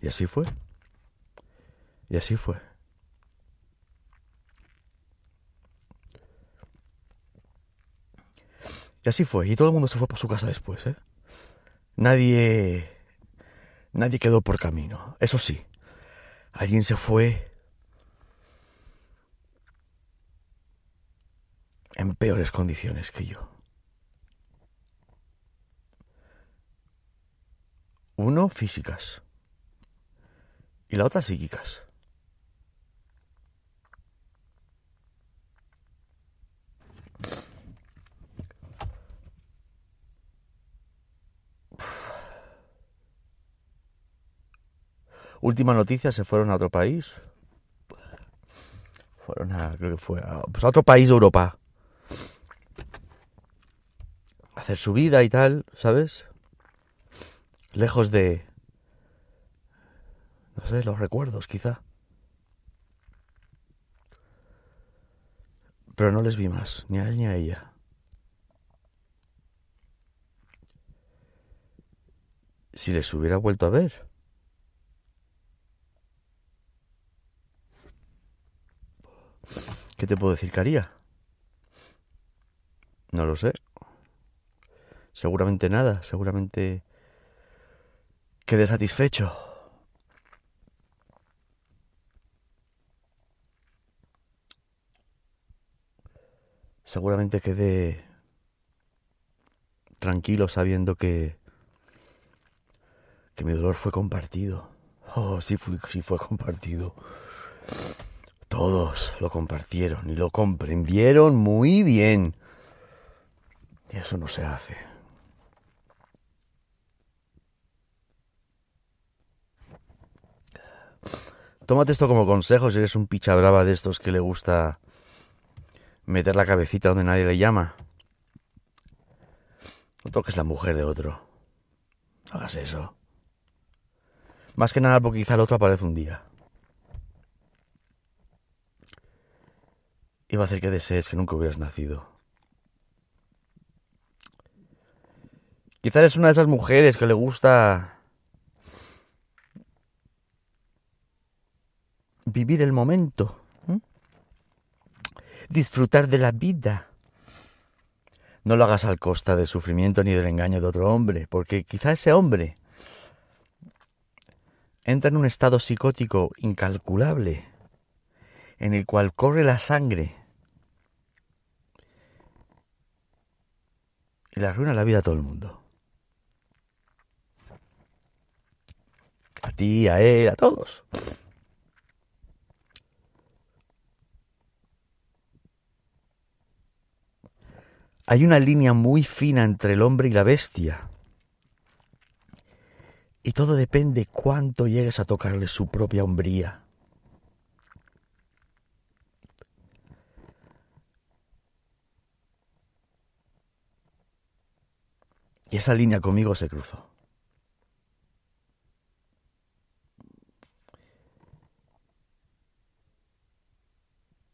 Y así fue. Y así fue. Y así fue. Y todo el mundo se fue por su casa después, ¿eh? Nadie... Nadie quedó por camino. Eso sí, alguien se fue en peores condiciones que yo. Uno físicas y la otra psíquicas. Última noticia, se fueron a otro país. Fueron a, creo que fue a, pues a otro país de Europa hacer su vida y tal, ¿sabes? Lejos de... No sé, los recuerdos quizá. Pero no les vi más, ni a él ni a ella. Si les hubiera vuelto a ver. ¿Qué te puedo decir que? No lo sé. Seguramente nada, seguramente quedé satisfecho. Seguramente quedé tranquilo sabiendo que que mi dolor fue compartido. Oh, sí, fue, sí fue compartido. Todos lo compartieron y lo comprendieron muy bien. Y eso no se hace. Tómate esto como consejo si eres un picha brava de estos que le gusta meter la cabecita donde nadie le llama. No toques la mujer de otro. Hagas eso. Más que nada porque quizá el otro aparece un día. Va a hacer que desees que nunca hubieras nacido. Quizá eres una de esas mujeres que le gusta vivir el momento, disfrutar de la vida, no lo hagas al costa del sufrimiento ni del engaño de otro hombre, porque quizá ese hombre entra en un estado psicótico incalculable, en el cual corre la sangre y le arruina la vida a todo el mundo. A ti, a él, a todos. Hay una línea muy fina entre el hombre y la bestia. Y todo depende cuánto llegues a tocarle su propia hombría. Y esa línea conmigo se cruzó.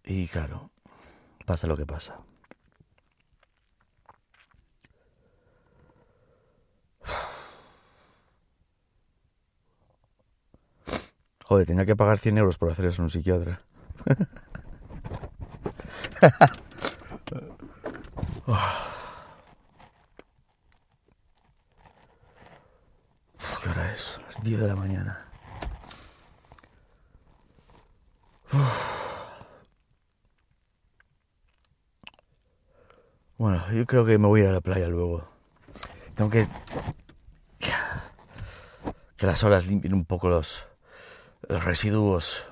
Y claro, pasa lo que pasa. Joder, tenía que pagar 100 euros por hacer eso en un psiquiatra. ¿Qué hora es? Las 10 de la mañana. Bueno, yo creo que me voy a ir a la playa luego. Tengo que... Que las olas limpien un poco los, los residuos.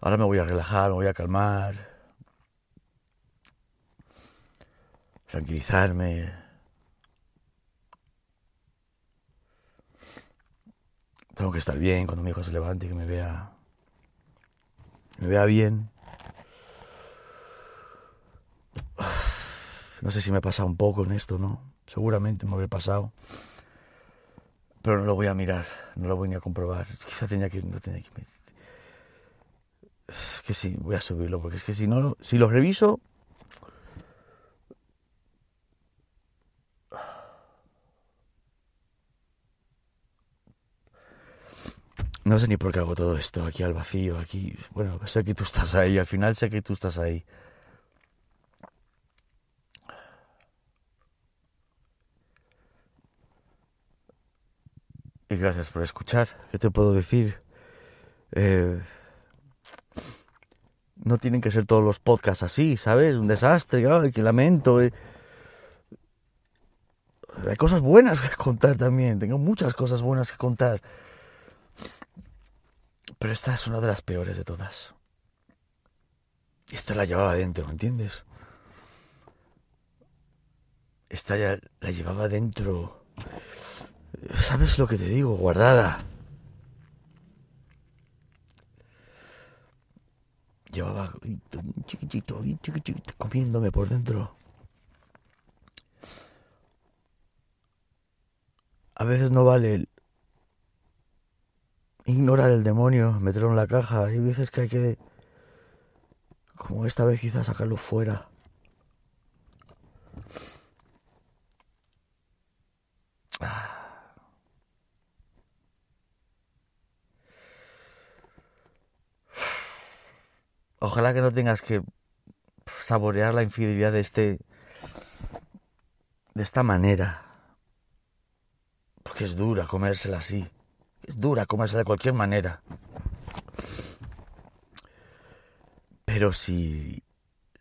Ahora me voy a relajar, me voy a calmar. Tranquilizarme. Tengo que estar bien cuando mi hijo se levante y que me vea. Me vea bien. No sé si me he pasado un poco en esto, ¿no? Seguramente me habré pasado. Pero no lo voy a mirar, no lo voy ni a comprobar. Quizá tenía que... No tenía que es que sí, voy a subirlo, porque es que si no, si lo reviso... No sé ni por qué hago todo esto aquí al vacío, aquí... Bueno, sé que tú estás ahí, al final sé que tú estás ahí. Y gracias por escuchar. ¿Qué te puedo decir? Eh, no tienen que ser todos los podcasts así, ¿sabes? Un desastre, ay, que lamento. Eh. Hay cosas buenas que contar también. Tengo muchas cosas buenas que contar. Pero esta es una de las peores de todas. Y esta la llevaba dentro, ¿me entiendes? Esta ya la llevaba dentro. ¿Sabes lo que te digo? Guardada. Llevaba chiquitito, chiquitito, comiéndome por dentro. A veces no vale ignorar el demonio, meterlo en la caja. Hay veces que hay que, como esta vez quizás, sacarlo fuera. Ojalá que no tengas que saborear la infidelidad de este. de esta manera. Porque es dura comérsela así. Es dura comérsela de cualquier manera. Pero si.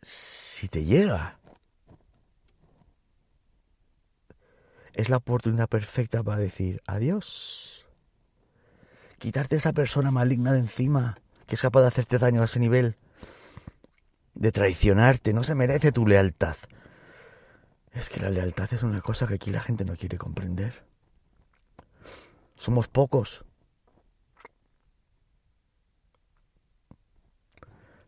si te llega. Es la oportunidad perfecta para decir adiós. Quitarte esa persona maligna de encima que es capaz de hacerte daño a ese nivel de traicionarte, no se merece tu lealtad. Es que la lealtad es una cosa que aquí la gente no quiere comprender. Somos pocos.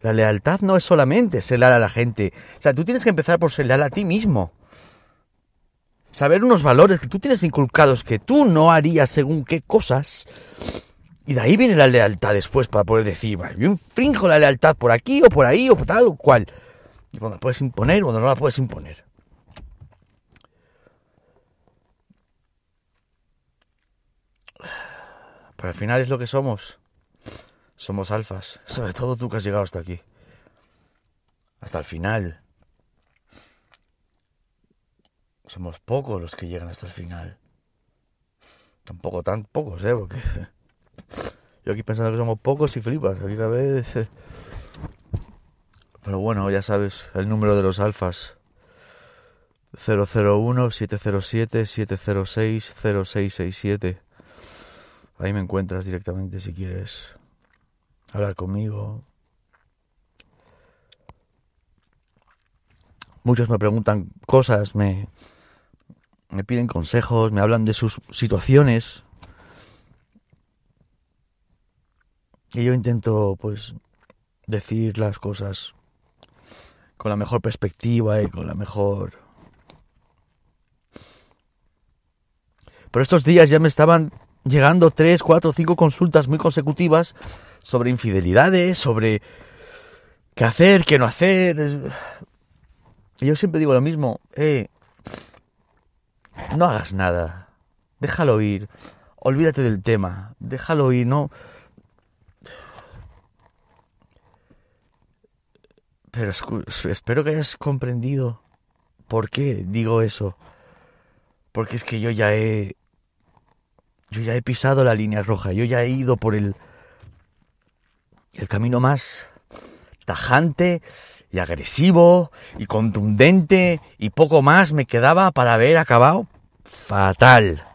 La lealtad no es solamente ser leal a la gente. O sea, tú tienes que empezar por ser leal a ti mismo. Saber unos valores que tú tienes inculcados que tú no harías según qué cosas y de ahí viene la lealtad después para poder decir, yo infringo la lealtad por aquí o por ahí o por tal o cual. Y cuando la puedes imponer o cuando no la puedes imponer. Pero al final es lo que somos. Somos alfas. Sobre todo tú que has llegado hasta aquí. Hasta el final. somos pocos los que llegan hasta el final. Tampoco tan pocos, ¿eh? Porque yo aquí pensando que somos pocos y flipas. Aquí cada vez... Pero bueno, ya sabes, el número de los alfas. 001-707-706-0667. Ahí me encuentras directamente si quieres hablar conmigo. Muchos me preguntan cosas, me, me piden consejos, me hablan de sus situaciones. Y yo intento, pues, decir las cosas con la mejor perspectiva y con la mejor... Pero estos días ya me estaban llegando tres, cuatro, cinco consultas muy consecutivas sobre infidelidades, sobre qué hacer, qué no hacer. Y yo siempre digo lo mismo, eh, no hagas nada, déjalo ir, olvídate del tema, déjalo ir, no... Pero espero que hayas comprendido por qué digo eso. Porque es que yo ya he... Yo ya he pisado la línea roja, yo ya he ido por el... El camino más tajante y agresivo y contundente y poco más me quedaba para haber acabado fatal.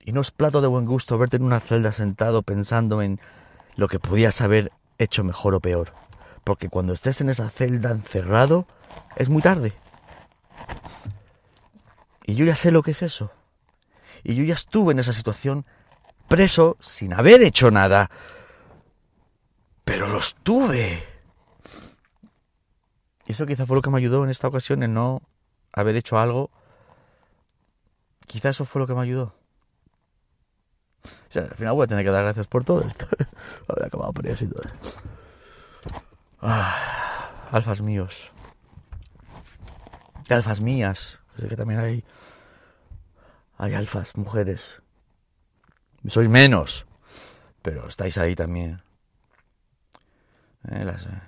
Y no es plato de buen gusto verte en una celda sentado pensando en lo que podías haber hecho mejor o peor. Porque cuando estés en esa celda encerrado, es muy tarde. Y yo ya sé lo que es eso. Y yo ya estuve en esa situación preso sin haber hecho nada. Pero lo estuve. Y eso quizá fue lo que me ayudó en esta ocasión en no haber hecho algo. Quizá eso fue lo que me ayudó. O sea, al final voy a tener que dar gracias por todo esto. Acabado por eso y todo. Ah, alfas míos. alfas mías. Sé que también hay. Hay alfas, mujeres. Soy menos. Pero estáis ahí también. Eh, las, eh,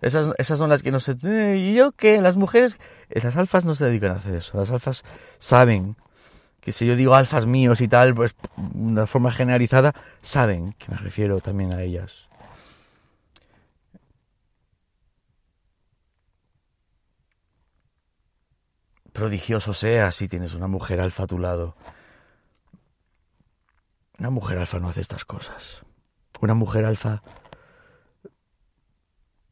esas, esas son las que no se... ¿Y yo qué? Las mujeres... Las alfas no se dedican a hacer eso. Las alfas saben que si yo digo alfas míos y tal, pues de forma generalizada, saben que me refiero también a ellas. Prodigioso sea si tienes una mujer alfa a tu lado. Una mujer alfa no hace estas cosas. Una mujer alfa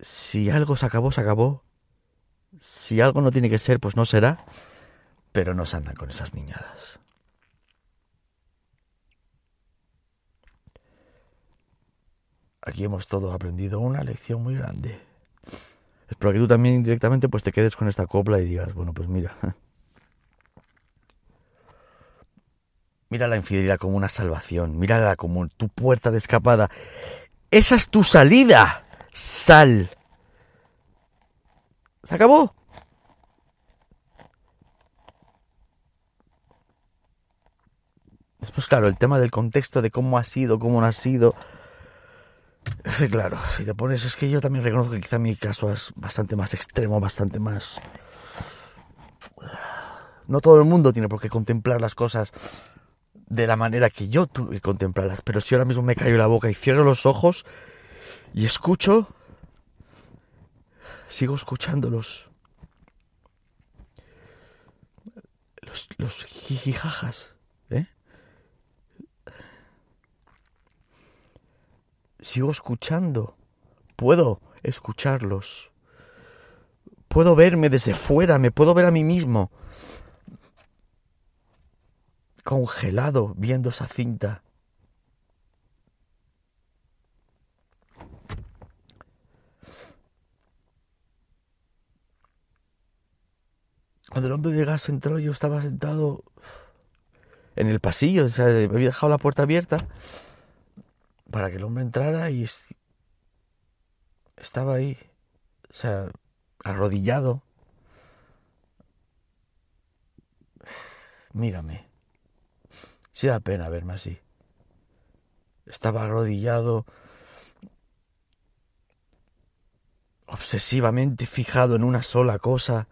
si algo se acabó, se acabó. Si algo no tiene que ser, pues no será. Pero no se andan con esas niñadas. Aquí hemos todos aprendido una lección muy grande. Espero que tú también indirectamente pues te quedes con esta copla y digas, bueno, pues mira. Mira la infidelidad como una salvación, mírala como tu puerta de escapada. Esa es tu salida sal. Se acabó. Después, claro, el tema del contexto de cómo ha sido, cómo no ha sido. Sí, claro, si te pones, es que yo también reconozco que quizá mi caso es bastante más extremo, bastante más... No todo el mundo tiene por qué contemplar las cosas de la manera que yo tuve que contemplarlas, pero si ahora mismo me callo la boca y cierro los ojos, y escucho, sigo escuchándolos. Los, los jijijajas, Sigo escuchando. Puedo escucharlos. Puedo verme desde fuera, me puedo ver a mí mismo. Congelado viendo esa cinta. Cuando el hombre de gas entró, yo estaba sentado en el pasillo, o sea, me había dejado la puerta abierta para que el hombre entrara y estaba ahí, o sea, arrodillado. Mírame. Sí da pena verme así. Estaba arrodillado, obsesivamente fijado en una sola cosa.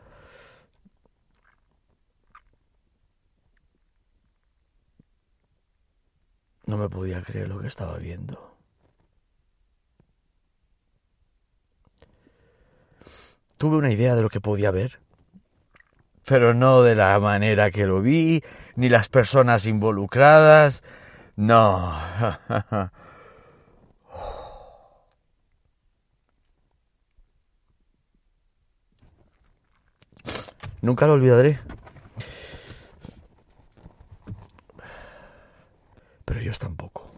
No me podía creer lo que estaba viendo. Tuve una idea de lo que podía ver, pero no de la manera que lo vi, ni las personas involucradas. No. Nunca lo olvidaré. Ellos tampoco.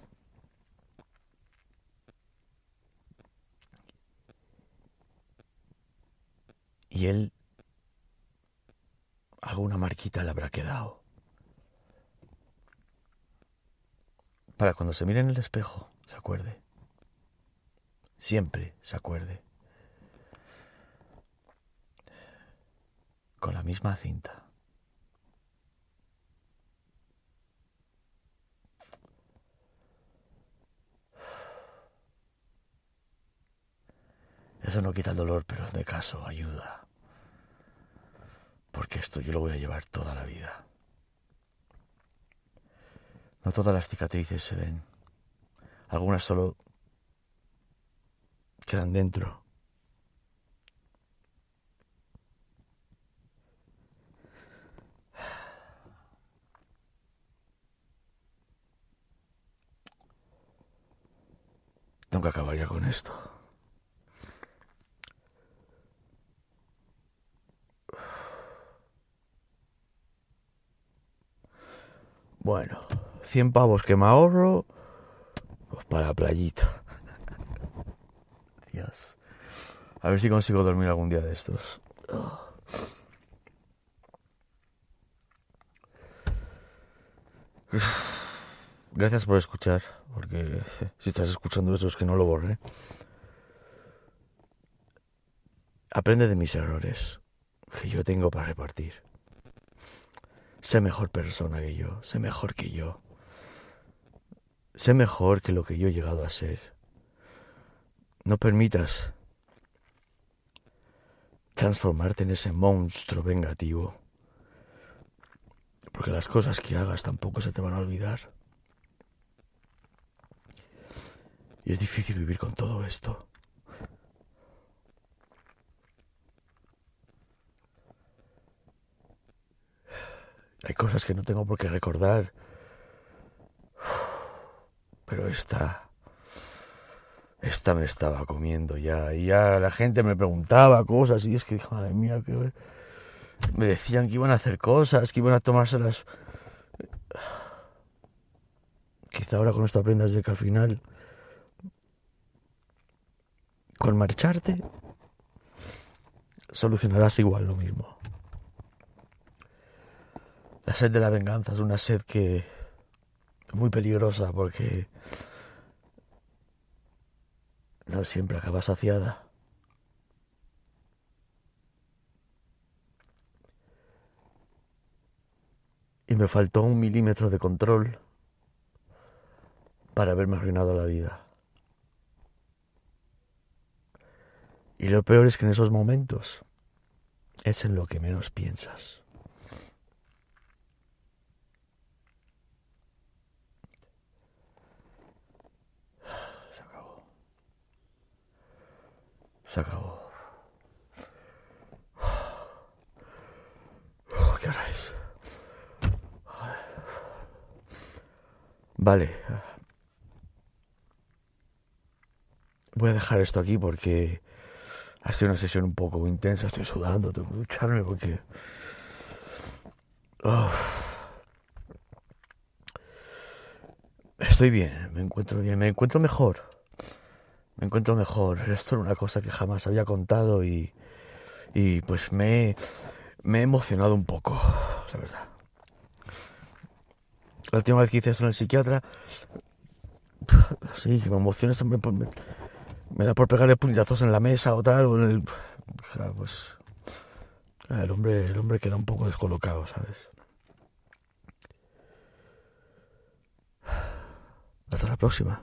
Y él alguna marquita le habrá quedado. Para cuando se mire en el espejo, se acuerde. Siempre se acuerde. Con la misma cinta. Eso no quita el dolor, pero de caso ayuda. Porque esto yo lo voy a llevar toda la vida. No todas las cicatrices se ven. Algunas solo quedan dentro. Nunca acabaría con esto. Bueno, 100 pavos que me ahorro pues para la playita. Dios. A ver si consigo dormir algún día de estos. Gracias por escuchar, porque si estás escuchando eso es que no lo borré. Aprende de mis errores, que yo tengo para repartir. Sé mejor persona que yo, sé mejor que yo. Sé mejor que lo que yo he llegado a ser. No permitas transformarte en ese monstruo vengativo. Porque las cosas que hagas tampoco se te van a olvidar. Y es difícil vivir con todo esto. Hay cosas que no tengo por qué recordar. Pero esta... Esta me estaba comiendo ya. Y ya la gente me preguntaba cosas y es que, madre mía, que... Me decían que iban a hacer cosas, que iban a tomárselas... Quizá ahora con esto aprendas de que al final... Con marcharte... Solucionarás igual lo mismo. La sed de la venganza es una sed que es muy peligrosa porque no siempre acaba saciada. Y me faltó un milímetro de control para haberme arruinado la vida. Y lo peor es que en esos momentos es en lo que menos piensas. Se acabó. ¿Qué hora es? Vale. Voy a dejar esto aquí porque ha sido una sesión un poco intensa. Estoy sudando, tengo que ducharme porque... Oh. Estoy bien, me encuentro bien, me encuentro mejor me encuentro mejor. Esto era una cosa que jamás había contado y, y pues me, me he emocionado un poco, la verdad. La última vez que hice esto en el psiquiatra, sí, me emociona siempre, me, me, da por pegarle puñetazos en la mesa o tal, o en el, pues, el hombre, el hombre queda un poco descolocado, ¿sabes? Hasta la próxima.